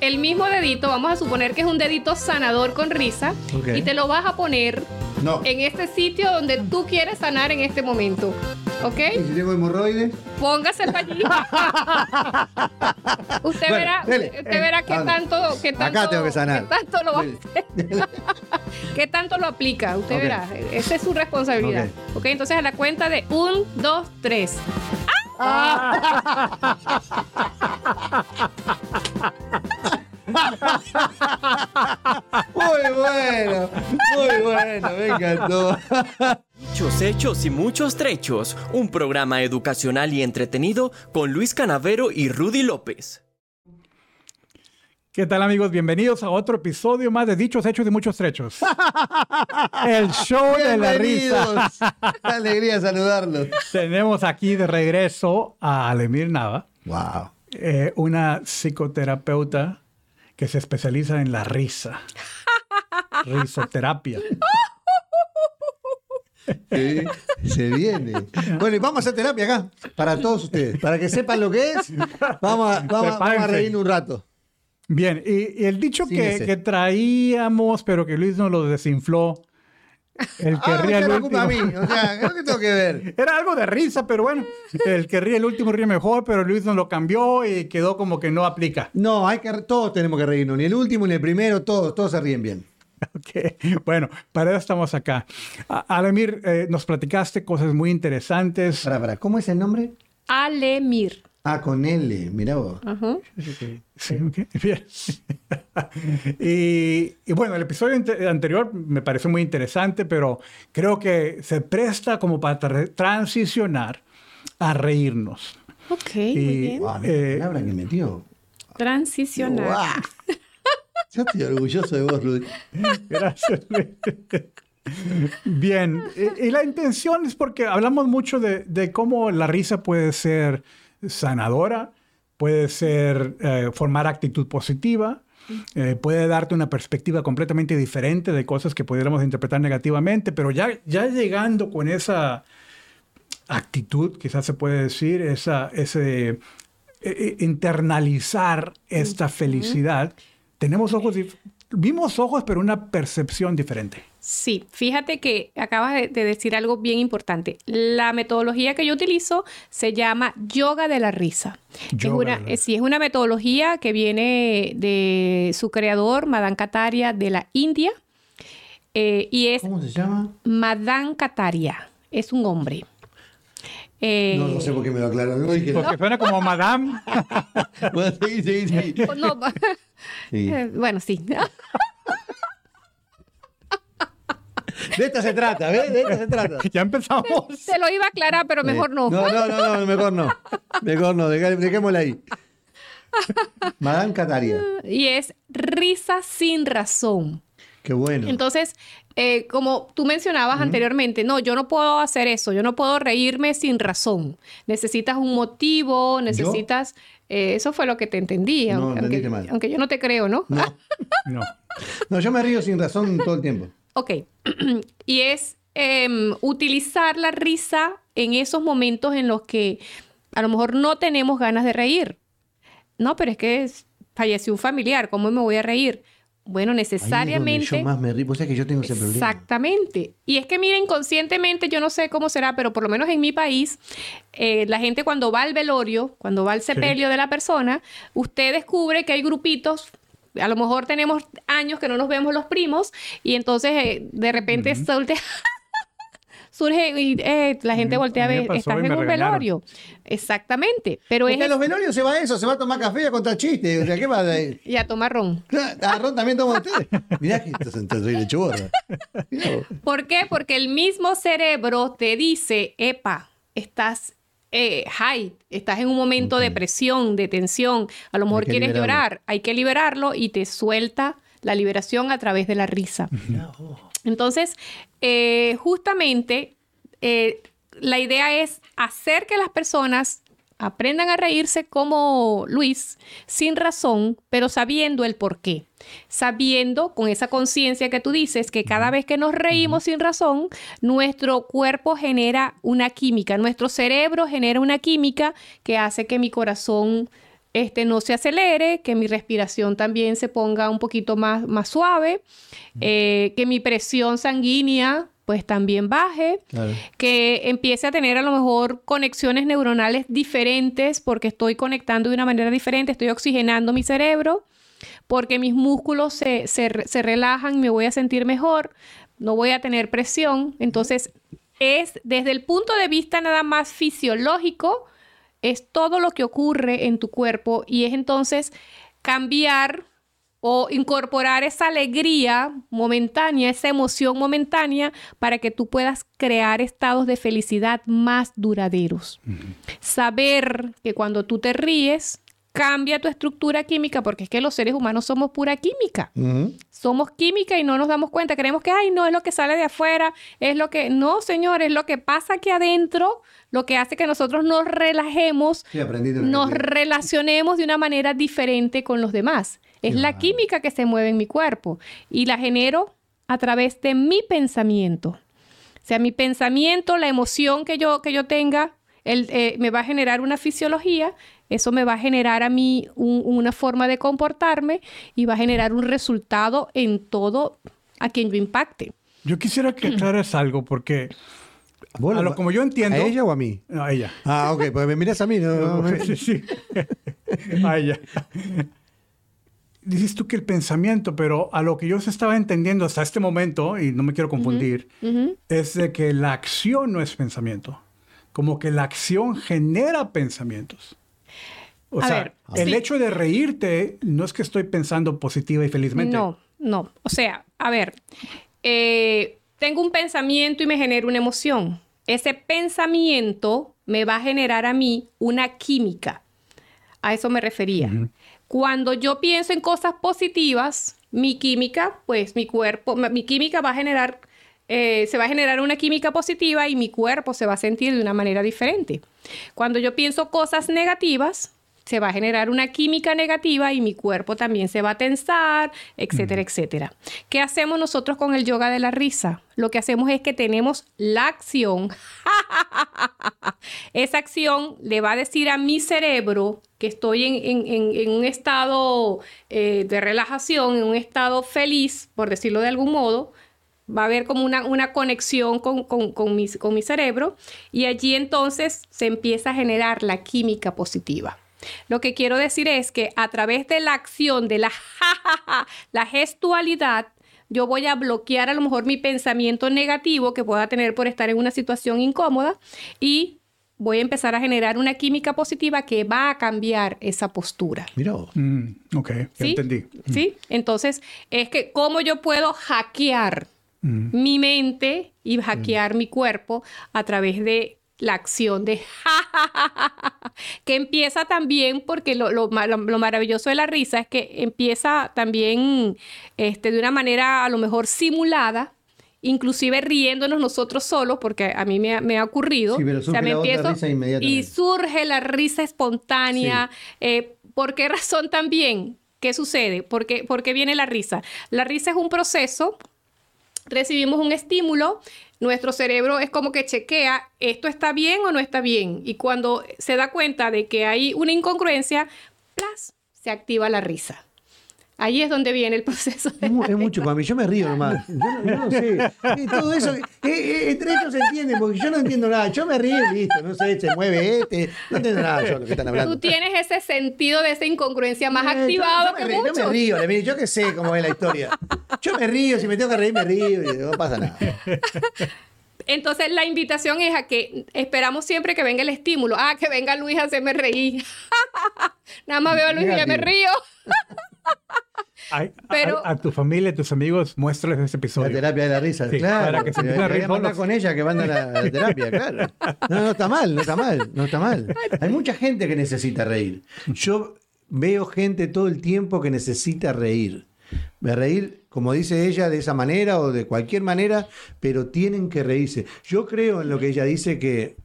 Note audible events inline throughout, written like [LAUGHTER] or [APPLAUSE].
el mismo dedito, vamos a suponer que es un dedito sanador con risa, Ok. y te lo vas a poner No. en este sitio donde tú quieres sanar en este momento. ¿Ok? ¿Y si tengo hemorroides? Póngaselo allí. [LAUGHS] usted Bueno, verá, dele. usted verá qué tanto, qué tanto, Acá tengo que sanar. qué tanto lo va a [LAUGHS] qué tanto lo aplica. Usted verá. Esa es su responsabilidad. ok, entonces a la cuenta de un, dos, tres. [LAUGHS] Muy bueno, muy bueno, me encantó. Muchos hechos y muchos trechos, un programa educacional y entretenido con Luis Canavero y Rudy López. ¿Qué tal amigos? Bienvenidos a otro episodio más de Dichos Hechos y Muchos Trechos. [LAUGHS] El show de la risa. Bienvenidos. [LAUGHS] Qué alegría saludarlos. Tenemos aquí de regreso a Alemir Nava, Wow. eh, una psicoterapeuta que se especializa en la risa. [LAUGHS] Risoterapia. Sí, se viene. Bueno, y vamos a hacer terapia acá, para todos ustedes. Para que sepan lo que es, vamos a, vamos, vamos a reírnos un rato. Bien, y, y el dicho que, que traíamos, pero que Luis nos lo desinfló, el [LAUGHS] que Ah, el la último. culpa a mí. O sea, ¿qué tengo que ver? [LAUGHS] Era algo de risa, pero bueno, el que ríe el último ríe mejor, pero Luis nos lo cambió y quedó como que no aplica. No, hay que, todos tenemos que reírnos. Ni el último ni el primero, todos, todos se ríen bien. [LAUGHS] Ok, Bueno, para eso estamos acá. Alemir, eh, nos platicaste cosas muy interesantes. Para, para, ¿cómo es el nombre? Alemir. Ah, con L, mirá vos. Ajá. Sí, ok, [LAUGHS] bien. y, y bueno, el episodio ante- anterior me pareció muy interesante, pero creo que se presta como para tra- transicionar a reírnos. Ok, muy bien. Guau, Eh, la palabra que metió. Transicionar. Guau. [LAUGHS] Yo estoy orgulloso de vos, Rudy. Gracias. Bien, y, y la intención es porque hablamos mucho de, de cómo la risa puede ser sanadora, puede ser eh, formar actitud positiva, eh, puede darte una perspectiva completamente diferente de cosas que pudiéramos interpretar negativamente, pero ya, ya llegando con esa actitud, quizás se puede decir, esa, ese eh, internalizar esta felicidad, tenemos ojos, vimos ojos, pero una percepción diferente. Sí, fíjate que acabas de, de decir algo bien importante. La metodología que yo utilizo se llama yoga de la risa. es una, de la sí, es una metodología que viene de su creador, Madan Kataria, de la India. Eh, y es ¿Cómo se llama? Madan Kataria. Es un hombre. Eh, No, no sé por qué me lo dije Porque suena como Madame. [LAUGHS] Bueno, seguí. [LAUGHS] no, Sí. [LAUGHS] eh, bueno, sí. De esta se trata, ¿ves? De esta se trata. ya empezamos. Se lo iba a aclarar, pero mejor no. No, no, no, no, mejor no. Mejor no, dejémosla ahí. Madame Cataria. Y es risa sin razón. Qué bueno. Entonces, eh, como tú mencionabas anteriormente, no, yo no puedo hacer eso, yo no puedo reírme sin razón. Necesitas un motivo, necesitas... eh, eso fue lo que te entendí, No, aunque, entendiste aunque- mal. aunque yo no te creo, ¿no? No, [LAUGHS] No. no, yo me río sin razón todo el tiempo. Ok. [CLEARS THROAT] y es em, utilizar la risa en esos momentos en los que a lo mejor no tenemos ganas de reír. No, pero es que es- falleció un familiar, ¿cómo me voy a reír? Bueno, Ahí es donde necesariamente... yo más me río. Sabés que yo tengo ese problema. Exactamente. Y es que, miren, inconscientemente, yo no sé cómo será, pero por lo menos en mi país, eh, la gente cuando va al velorio, cuando va al sepelio de la persona, usted descubre que hay grupitos. A lo mejor tenemos años que no nos vemos los primos y entonces eh, de repente surge, [LAUGHS] surge y eh, la gente mí- voltea a a ver, estás en un regañaron. velorio. Exactamente. Pero Porque es en los velorios se va a eso, se va a tomar café y a contar chistes. O sea, ¿qué va a ir? [LAUGHS] y a tomar ron. Arrón también toma ustedes. Mirá que estás de chuborra. ¿Por qué? Porque el mismo cerebro te dice, epa, estás eh, high, estás en un momento de presión, de tensión, a lo mejor quieres liberarlo. llorar, hay que liberarlo y te suelta la liberación a través de la risa. Entonces, eh, justamente, eh, la idea es hacer que las personas aprendan a reírse como Luis, sin razón, pero sabiendo el por qué. Sabiendo, con esa conciencia que tú dices, que cada vez que nos reímos sin razón, nuestro cuerpo genera una química, nuestro cerebro genera una química que hace que mi corazón este, no se acelere, que mi respiración también se ponga un poquito más, más suave, eh, que mi presión sanguínea pues también baje, que empiece a tener a lo mejor conexiones neuronales diferentes porque estoy conectando de una manera diferente, estoy oxigenando mi cerebro, porque mis músculos se, se, se relajan, me voy a sentir mejor, no voy a tener presión. Entonces, es desde el punto de vista nada más fisiológico, es todo lo que ocurre en tu cuerpo y es entonces cambiar o incorporar esa alegría momentánea, esa emoción momentánea, para que tú puedas crear estados de felicidad más duraderos. Saber que cuando tú te ríes, cambia tu estructura química, porque es que los seres humanos somos pura química. Somos química y no nos damos cuenta. Creemos que, ay, no, es lo que sale de afuera, es lo que... No, señor, es lo que pasa aquí adentro, lo que hace que nosotros nos relajemos, nos relacionemos de una manera diferente con los demás. Es la química que se mueve en mi cuerpo y la genero a través de mi pensamiento. O sea, mi pensamiento, la emoción que yo, que yo tenga, eh, me va a generar una fisiología eso me va a generar a mí una forma de comportarme y va a generar un resultado en todo a quien yo impacte. Yo quisiera que aclares algo porque a lo como yo entiendo. ¿A ella o a mí? a ella. Ah, ok, pues me miras a mí, ¿no? sí, sí. a ella. Dices tú que el pensamiento, pero a lo que yo se estaba entendiendo hasta este momento, y no me quiero confundir, es de que la acción no es pensamiento. Como que la acción genera pensamientos. O sea, el hecho de reírte no es que estoy pensando positiva y felizmente. No, no. O sea, a ver, eh, tengo un pensamiento y me genera una emoción. Ese pensamiento me va a generar a mí una química. A eso me refería. Cuando yo pienso en cosas positivas, mi química, pues mi cuerpo, mi química va a generar, eh, se va a generar una química positiva y mi cuerpo se va a sentir de una manera diferente. Cuando yo pienso cosas negativas, se va a generar una química negativa y mi cuerpo también se va a tensar, etcétera, etcétera. ¿Qué hacemos nosotros con el yoga de la risa? Lo que hacemos es que tenemos la acción. [LAUGHS] Esa acción le va a decir a mi cerebro que estoy en, un estado eh, de relajación, en un estado feliz, por decirlo de algún modo, va a haber como una, conexión con, con, mi, con, mi, cerebro y allí entonces se empieza a generar la química positiva. Lo que quiero decir es que a través de la acción, de la la gestualidad, yo voy a bloquear a lo mejor mi pensamiento negativo que pueda tener por estar en una situación incómoda y voy a empezar a generar una química positiva que va a cambiar esa postura. Mira. Mm, ok, entendí. Sí, entonces es que cómo yo puedo hackear mm. mi mente y hackear mi cuerpo a través de la acción de que empieza también porque lo, lo, maravilloso de la risa es que empieza también este, de una manera a lo mejor simulada inclusive riéndonos nosotros solos, porque a mí me, ha ocurrido. y surge la risa espontánea. Eh, ¿Por qué razón también? ¿Qué sucede? ¿Por qué, ¿Por qué viene la risa? La risa es un proceso, recibimos un estímulo, nuestro cerebro es como que chequea esto está bien o no está bien. Y cuando se da cuenta de que hay una incongruencia, ¡plas! se activa la risa. Ahí es donde viene el proceso. es, mucho para mí, yo me río nomás. Yo, no sé. todo eso, eh, eh, entre ellos se entiende, porque yo no entiendo nada. Yo me río y listo, no sé, se mueve este. No entiendo nada yo lo que están hablando. Tú tienes ese sentido de esa incongruencia más eh, activado yo, que muchos. Yo me río, yo qué sé cómo es la historia. Yo me río, si me tengo que reír, me río y no pasa nada. Entonces la invitación es a que esperamos siempre que venga el estímulo. Ah, que venga Luis a hacerme reír. [LAUGHS] Nada más veo a Luis y ya me río. Pero, a, tu familia, a tus amigos, muéstrales ese episodio. La terapia de la risa, claro. Para que se a con ella que van a la, [LAUGHS] terapia, claro. No, no está mal, no está mal, no está mal. Hay mucha gente que necesita reír. Yo veo gente todo el tiempo que necesita reír. De reír, como dice ella, de esa manera o de cualquier manera, pero tienen que reírse. Yo creo en lo que ella dice que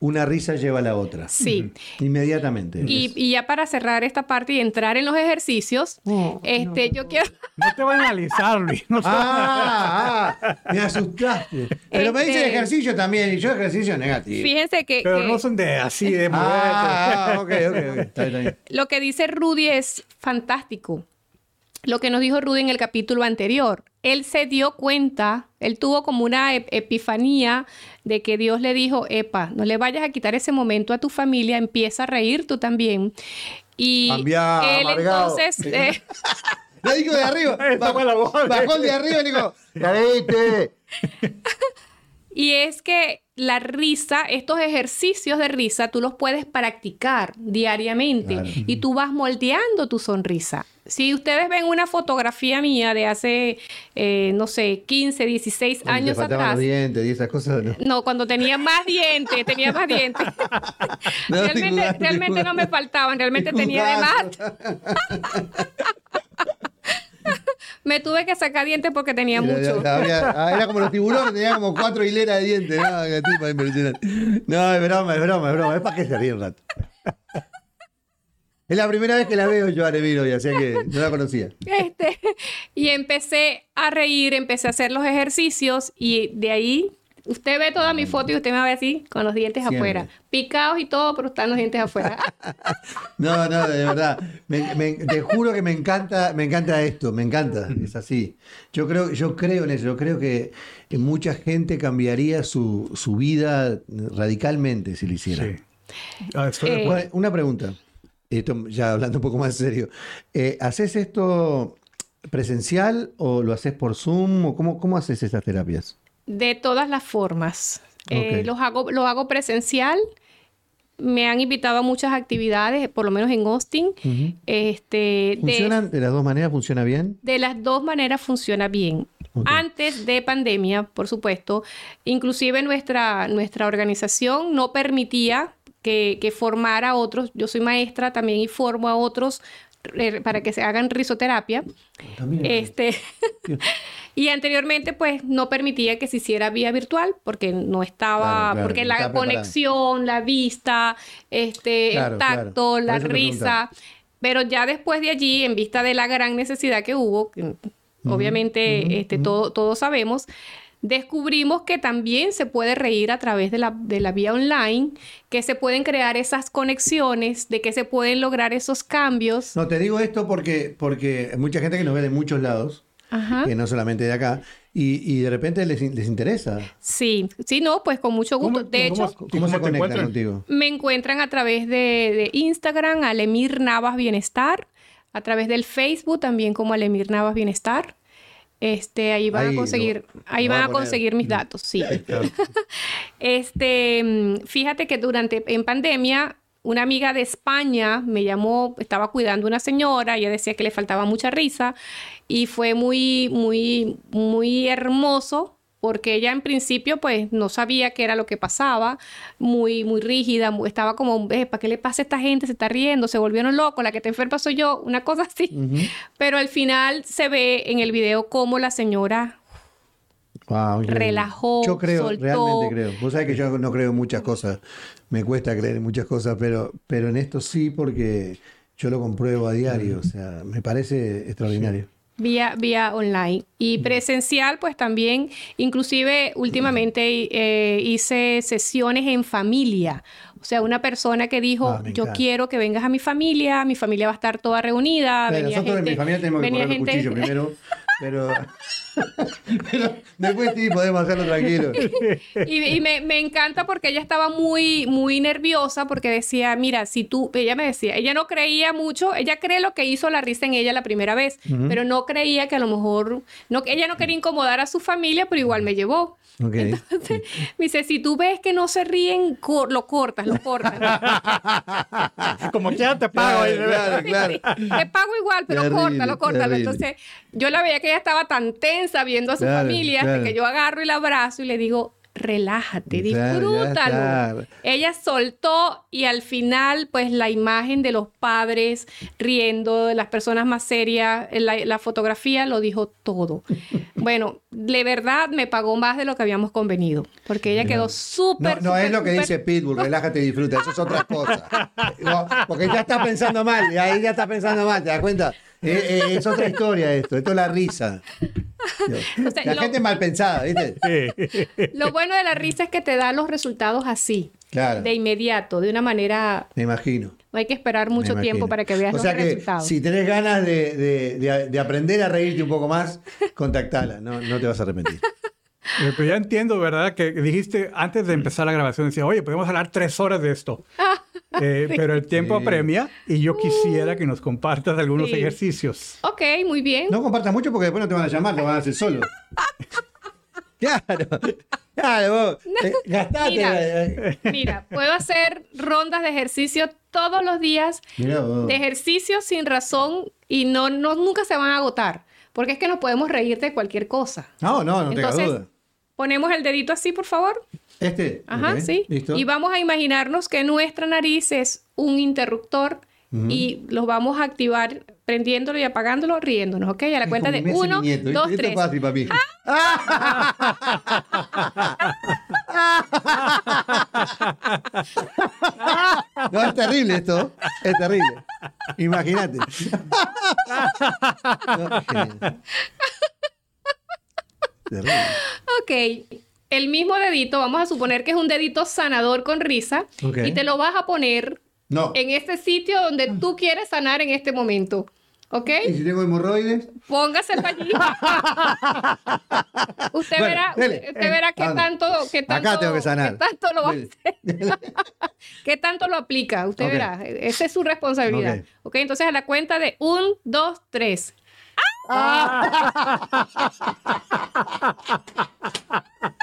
una risa lleva a la otra. Sí. Inmediatamente. Y, ya para cerrar esta parte y entrar en los ejercicios, este, yo quiero... No te voy a analizar, Luis. [LAUGHS] ah, ah, me asustaste. Pero me dice este ejercicio también, y yo ejercicio negativo. Fíjense que... Pero no son de así, de Ah, ok, ok, Lo que dice Rudy es fantástico. Lo que nos dijo Rudy en el capítulo anterior. Él se dio cuenta, él tuvo como una epifanía de que Dios le dijo, epa, no le vayas a quitar ese momento a tu familia, empieza a reír tú también. Y él entonces... Eh, [LAUGHS] le dijo de arriba, bajó, bajó de arriba y dijo, [LAUGHS] Y es que la risa, estos ejercicios de risa, tú los puedes practicar diariamente y tú vas moldeando tu sonrisa. Si ustedes ven una fotografía mía de hace, eh, no sé, 15, 16 años atrás. dientes y esas cosas. No. cuando tenía más dientes, tenía más dientes. [LAUGHS] [LAUGHS] realmente, realmente no me faltaban, realmente tenía de más. [LAUGHS] me tuve que sacar dientes porque tenía mucho. Ah, era como los tiburones, tenía como cuatro hileras de dientes. No, es broma, es broma, es broma. Es para que se ríe un rato. Es la primera vez que la veo yo a Neville hoy, así que no la conocía. Este, y empecé a reír, empecé a hacer los ejercicios y de ahí usted ve toda mi foto y usted me ve así con los dientes afuera, picados y todo, pero están los dientes afuera. [LAUGHS] no, no, de verdad. te juro que me encanta, me encanta esto, me encanta, es así. Yo creo, yo creo en eso, yo creo que mucha gente cambiaría su, vida radicalmente si lo hiciera. Sí. Ah, eh, una pregunta esto ya hablando un poco más serio, eh, ¿haces esto presencial o lo haces por Zoom o cómo, cómo haces esas terapias? De todas las formas. Eh, los hago, lo hago presencial. Me han invitado a muchas actividades, por lo menos en Austin. este, ¿Funcionan de, las dos maneras? ¿Funciona bien? De las dos maneras funciona bien. Antes de pandemia, por supuesto, inclusive nuestra, nuestra organización no permitía que, que formara a otros. Yo soy maestra también y formo a otros eh, para que se hagan risoterapia. Este, [LAUGHS] y anteriormente pues no permitía que se hiciera vía virtual porque no estaba, porque la conexión, la vista, este, el tacto, la risa. Pero ya después de allí, en vista de la gran necesidad que hubo, obviamente este, todo, todos sabemos, descubrimos que también se puede reír a través de la, de la vía online, que se pueden crear esas conexiones, de que se pueden lograr esos cambios. No, te digo esto porque, porque hay mucha gente que nos ve de muchos lados, que no solamente de acá, y, de repente les, interesa. Sí, sí, no, pues con mucho gusto. de hecho, ¿cómo, se conectan contigo? Me encuentran a través de, de Instagram, Alemir Navas Bienestar, a través del Facebook también como Alemir Navas Bienestar. Este, ahí van a conseguir, ahí van a, conseguir mis datos, sí. [LAUGHS] este, fíjate que durante, en pandemia, una amiga de España me llamó, estaba cuidando a una señora, ella decía que le faltaba mucha risa y fue muy, muy, muy hermoso porque ella en principio pues no sabía qué era lo que pasaba, muy, muy rígida, estaba como, eh, ¿para qué le pasa a esta gente? Se está riendo, se volvieron locos, la que te enferma soy yo, una [LAUGHS] cosa así. Pero al final se ve en el video cómo la señora relajó, Yo creo, realmente creo. Vos sabés que yo no creo en muchas cosas, me cuesta creer en muchas cosas, pero, pero en esto sí porque yo lo compruebo a diario, o sea, me parece extraordinario. Vía, vía online. Y presencial, pues también, inclusive últimamente eh, hice sesiones en familia. O sea, una persona que dijo, ah, yo quiero que vengas a mi familia, mi familia va a estar toda reunida. nosotros en mi familia tenemos que poner el cuchillo primero, [LAUGHS] pero... Pero después sí podemos hacerlo tranquilo. Y, me, encanta porque ella estaba muy, muy nerviosa porque decía, mira, si tú, ella me decía, ella no creía mucho, ella cree lo que hizo la risa en ella la primera vez, pero no creía que a lo mejor, no, ella no quería incomodar a su familia, pero igual me llevó. Entonces, me dice, si tú ves que no se ríen, lo cortas, lo cortas. [LAUGHS] Como ya te pago. Claro, claro, [LAUGHS] Te pago igual, pero córtalo, córtalo. Entonces, yo la veía que ella estaba tan tensa viendo a su familia, hasta que yo agarro y la abrazo y le digo, relájate, disfrútalo. Ella soltó y al final, pues la imagen de los padres riendo, de las personas más serias, la, fotografía lo dijo todo. bueno, de verdad me pagó más de lo que habíamos convenido, porque ella quedó súper... No, no es lo que dice Pitbull, relájate y disfruta, eso es otra cosa. porque ya está pensando mal, y ahí ya está pensando mal, ¿te das cuenta? Eh, eh, es otra historia esto, esto es la risa. [LAUGHS] la gente mal pensada, ¿viste? [LAUGHS] Lo bueno de la risa es que te da los resultados así. De inmediato, de una manera. Me imagino. No hay que esperar mucho tiempo para que veas o sea que, Si tenés ganas de, aprender a reírte un poco más, contactala, no, no te vas a arrepentir. [LAUGHS] Pero ya entiendo, ¿verdad? Que dijiste antes de empezar la grabación, decía, oye, podemos hablar tres horas de esto. Eh, [LAUGHS] pero el tiempo apremia y yo quisiera que nos compartas algunos ejercicios. Ok, muy bien. No compartas mucho porque después no te van a llamar, te van a hacer solo. [LAUGHS] claro. Claro, eh, gastate. [LAUGHS] Mira, puedo hacer rondas de ejercicio todos los días. De ejercicio sin razón y no, no, nunca se van a agotar. Porque es que nos podemos reír de cualquier cosa. No, no, no tengas duda. Ponemos el dedito así, por favor. Este. Ajá, sí. Y vamos a imaginarnos que nuestra nariz es un interruptor y los vamos a activar prendiéndolo y apagándolo, riéndonos, ¿ok? A la cuenta de uno, dos, tres. fácil para mí. [LAUGHS] no, es terrible esto. Es terrible. Imagínate. [LAUGHS] ok el mismo dedito, vamos a suponer que es un dedito sanador con risa, y te lo vas a poner en este sitio donde tú quieres sanar en este momento. ¿Ok? ¿Y si tengo hemorroides? Póngaselo allí. [LAUGHS] usted verá, usted verá qué tanto, qué tanto, Acá tengo que sanar. Qué tanto lo hace. [LAUGHS] qué tanto lo aplica. Usted verá. Esa es su responsabilidad. ok, entonces a la cuenta de un, dos, tres. [LAUGHS]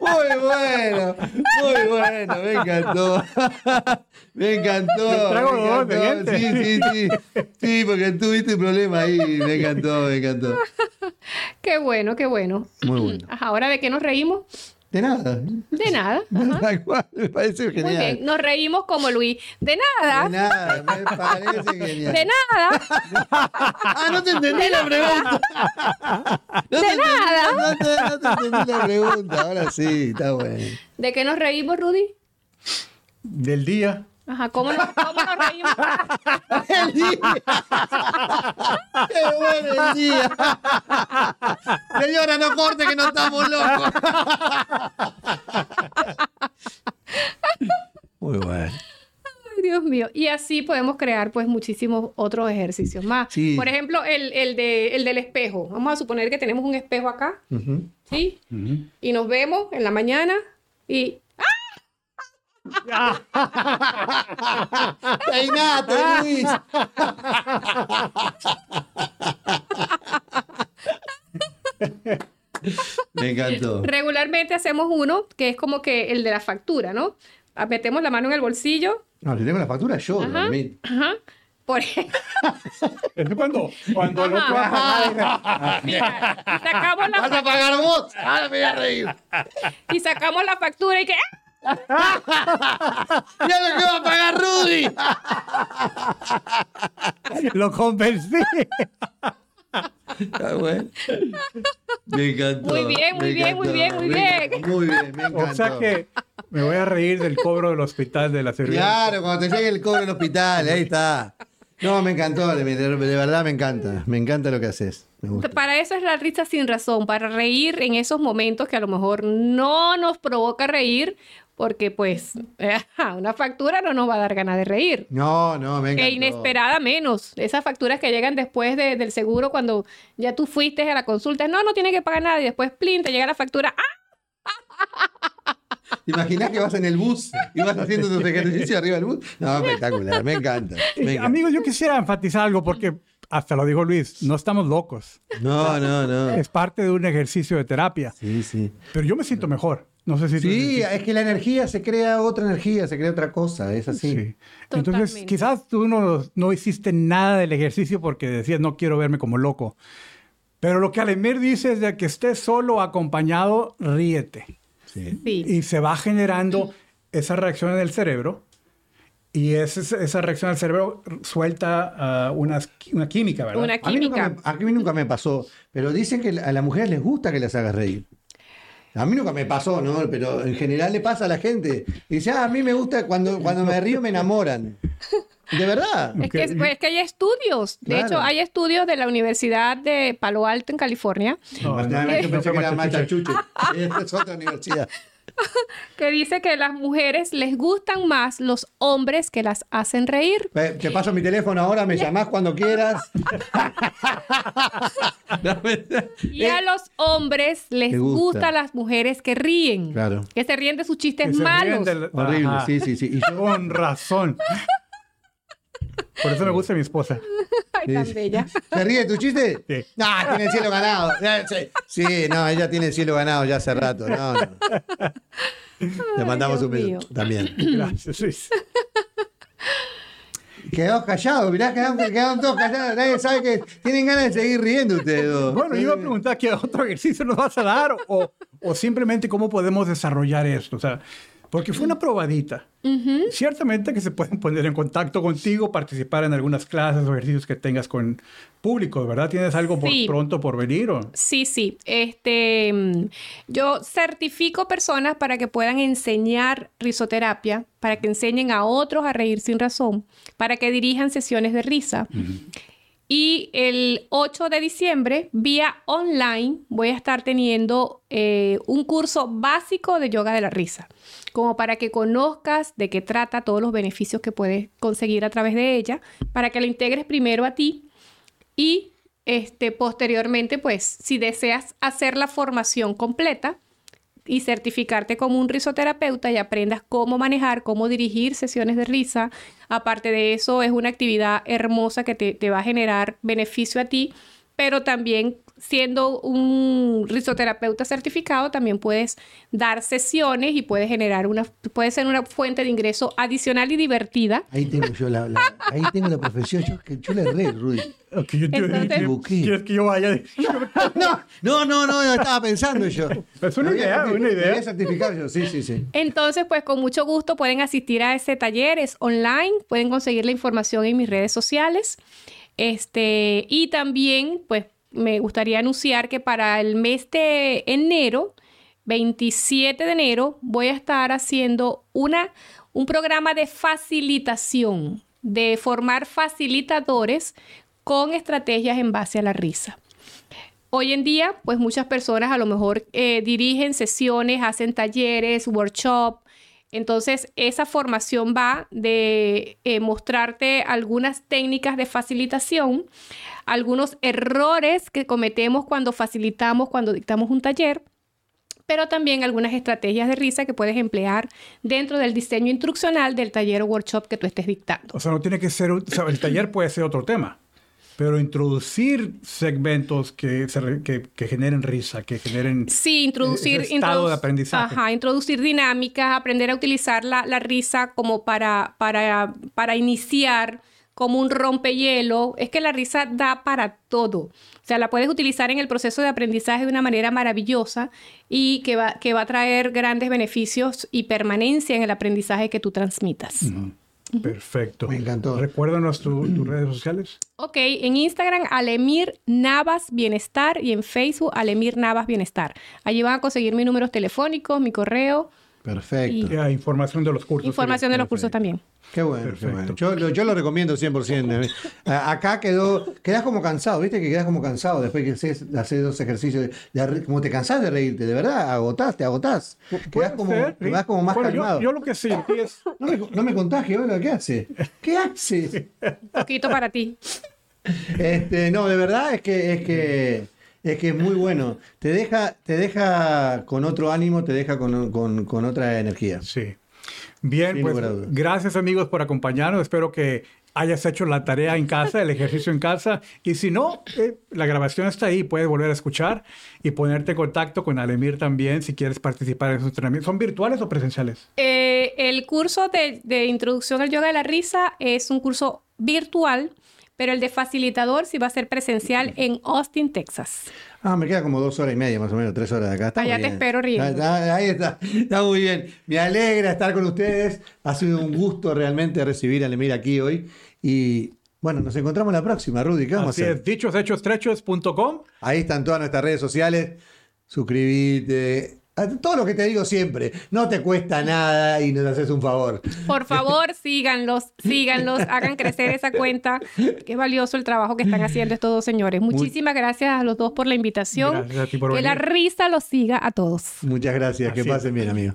Muy bueno, muy bueno, me encantó. [LAUGHS] Me encantó. Sí, sí, sí. Sí, porque tuviste un problema ahí. Me encantó, me encantó. Qué bueno, qué bueno. Muy bueno. Ahora, ¿de qué nos reímos? De nada. De nada. [LAUGHS] me parece genial. Muy bien, nos reímos como Luis. De nada. De nada, me parece genial. De nada. [LAUGHS] ah, no te entendí la pregunta. [LAUGHS] de nada. no, te, no te entendí la pregunta. Ahora sí, está bueno. ¿De qué nos reímos, Rudy? Del día. Ajá, ¿cómo nos, cómo nos reímos? el día. Qué bueno el día. Señora, no corte que no estamos locos. Muy bueno. Ay, Dios mío. Y así podemos crear pues muchísimos otros ejercicios más. Por ejemplo, el, el, de, el, del espejo. Vamos a suponer que tenemos un espejo acá. ¿Sí? Y nos vemos en la mañana y Peinate, Luis. Me encantó. Regularmente hacemos uno que es como que el de la factura, ¿no? Metemos la mano en el bolsillo. No, si tengo la factura yo, ajá, ajá. Por ejemplo. ¿Es cuando, cuando el otro va a Mira, y sacamos la ¿Vas a pagar vos? Ahora me voy a reír. Y sacamos la factura y que. [LAUGHS] ¡Ya lo que va a pagar Rudy! [LAUGHS] Lo convencí. Está bueno. Me encantó. Muy bien, muy bien, muy bien, muy bien. Muy bien, me encantó. O sea que me voy a reír del cobro del hospital de la seguridad. Claro, cuando te llegue el cobro del hospital, ahí está. No, me encantó, de, verdad me encanta. Me encanta lo que haces. Para eso es la risa sin razón, para reír en esos momentos que a lo mejor no nos provoca reír porque pues [LAUGHS] una factura no nos va a dar ganas de reír. No, no, venga. E inesperada menos. Esas facturas que llegan después del seguro cuando ya tú fuiste a la consulta, no, no tiene que pagar nada y después, plin, te llega la factura. ¡Ah! [LAUGHS] Imaginas que vas en el bus y vas haciendo tus ejercicios [LAUGHS] arriba del bus? No, espectacular, me encanta. Amigos, yo quisiera enfatizar algo porque hasta lo dijo Luis, no estamos locos. No, no, no. Es parte de un ejercicio de terapia. Sí, sí. Pero yo me siento mejor. No sé si Sí, es que la energía se crea otra energía, se crea otra cosa, es así. Entonces, quizás tú no, no hiciste nada del ejercicio porque decías, no quiero verme como loco. Pero lo que Alemir dice es de que estés solo acompañado, ríete. Sí. Y se va generando esa reacción en el cerebro y esa, esa reacción del cerebro suelta uh, una, una, química, ¿verdad? Una química. A mí, nunca me, pasó, pero dicen que a las mujeres les gusta que las hagas reír. A mí nunca me pasó, ¿no? Pero en general le pasa a la gente. Dice, ah, a mí me gusta cuando, cuando me río me enamoran. De verdad. Es que, pues, es que hay estudios. De hecho, hay estudios de la Universidad de Palo Alto en California. No, no, no, yo pensé que era [LAUGHS] Esta es otra universidad. [LAUGHS] que dice que a las mujeres les gustan más los hombres que las hacen reír. Te paso mi teléfono ahora, me llamás cuando quieras. [LAUGHS] y a los hombres les gustan las mujeres que ríen. Claro. Que se ríen de sus chistes malos. Horrible, sí, sí, sí. Y con razón. [LAUGHS] Por eso me gusta mi esposa. [LAUGHS] Ay, tan bella. ¿Se ríe de tu chiste? Sí. No, tiene el cielo ganado. Sí, no, ella tiene el cielo ganado ya hace rato. No, no. Le mandamos un beso también. Gracias, Luis. Quedó callado, mirá, quedaron, quedaron, todos callados. Nadie sabe que tienen ganas de seguir riendo ustedes dos. Bueno, iba a preguntar qué otro ejercicio nos vas a dar o, o simplemente cómo podemos desarrollar esto. O sea, porque fue una probadita. Ciertamente que se pueden poner en contacto contigo, participar en algunas clases o ejercicios que tengas con público, ¿verdad? ¿Tienes algo por pronto por venir? O? Sí, sí. Este, yo certifico personas para que puedan enseñar risoterapia, para que enseñen a otros a reír sin razón, para que dirijan sesiones de risa. Y el 8 de diciembre, vía online, voy a estar teniendo eh, un curso básico de yoga de la risa, como para que conozcas de qué trata, todos los beneficios que puedes conseguir a través de ella, para que la integres primero a ti y este, posteriormente, pues, si deseas hacer la formación completa, y certificarte como un risoterapeuta y aprendas cómo manejar, cómo dirigir sesiones de risa. Aparte de eso, es una actividad hermosa que te, te va a generar beneficio a ti, pero también siendo un risoterapeuta certificado, también puedes dar sesiones y puedes generar una, puede ser una fuente de ingreso adicional y divertida. Ahí tengo yo la, ahí tengo la profesión, yo, yo le re, Rudy. Okay, yo ¿Quieres que yo vaya? [LAUGHS] no, no, no, no, estaba pensando yo. Es una idea, una idea. certificar yo, sí, sí, sí. Entonces, pues con mucho gusto pueden asistir a ese taller, es online, pueden conseguir la información en mis redes sociales. Este, y también, pues me gustaría anunciar que para el mes de enero, 27 de enero, voy a estar haciendo una, un programa de facilitación, de formar facilitadores con estrategias en base a la risa. Hoy en día, pues muchas personas a lo mejor eh, dirigen sesiones, hacen talleres, workshops. Entonces, esa formación va de eh, mostrarte algunas técnicas de facilitación algunos errores que cometemos cuando facilitamos, cuando dictamos un taller, pero también algunas estrategias de risa que puedes emplear dentro del diseño instruccional del taller o workshop que tú estés dictando. O sea, no tiene que ser, el taller puede ser otro tema, pero introducir segmentos que, que, generen risa, que generen sí, introducir, estado de aprendizaje. Ajá, introducir dinámicas, aprender a utilizar la, la risa como para, para, para iniciar como un rompehielo, es que la risa da para todo. O sea, la puedes utilizar en el proceso de aprendizaje de una manera maravillosa y que va, que va a traer grandes beneficios y permanencia en el aprendizaje que tú transmitas. Perfecto. Me encantó. Recuérdanos tus [CLEARS THROAT] redes sociales. Ok, en Instagram Alemir Navas Bienestar y en Facebook Alemir Navas Bienestar. Allí van a conseguir mis números telefónicos, mi correo. Perfecto. Y, información de los cursos. Información de los cursos también. Qué bueno, Yo, lo recomiendo 100%. ¿eh? [LAUGHS] Acá quedó, quedas como cansado, ¿viste? Que quedas como cansado después que haces, haces dos ejercicios. como te cansás de reírte, de verdad, agotás, te agotás. Quedas como, como más calmado. Yo, lo que sí es... [LAUGHS] No me, no me contagies, ¿qué hace? ¿Qué haces? [LAUGHS] Poquito para ti. Este, no, de verdad es que es que es que es muy bueno. Te deja, te deja con otro ánimo, te deja con, con otra energía. Sí. Bien, pues gracias amigos por acompañarnos. Espero que hayas hecho la tarea en casa, el ejercicio en casa. Y si no, eh, la grabación está ahí, puedes volver a escuchar y ponerte en contacto con Alemir también si quieres participar en esos entrenamientos. ¿Son virtuales o presenciales? Eh, el curso de, de, introducción al yoga de la risa es un curso virtual pero el de facilitador sí va a ser presencial en Austin, Texas. Ah, me queda como dos horas y media, más o menos, tres horas de acá. Está Allá te espero, Río. Ahí está, está muy bien. Me alegra estar con ustedes. Ha sido un gusto realmente recibir a Lemir aquí hoy. Y bueno, nos encontramos la próxima, Rudy. ¿Qué vamos Así a hacer? Es, dichoshechos.com. Ahí están todas nuestras redes sociales. Suscríbete todo lo que te digo siempre, no te cuesta nada y nos haces un favor. Por favor, síganlos, síganlos, hagan crecer esa cuenta. Qué valioso el trabajo que están haciendo estos dos señores. Muchísimas gracias a los dos por la invitación. que la risa los siga a todos. Muchas gracias, que pasen bien, amigo.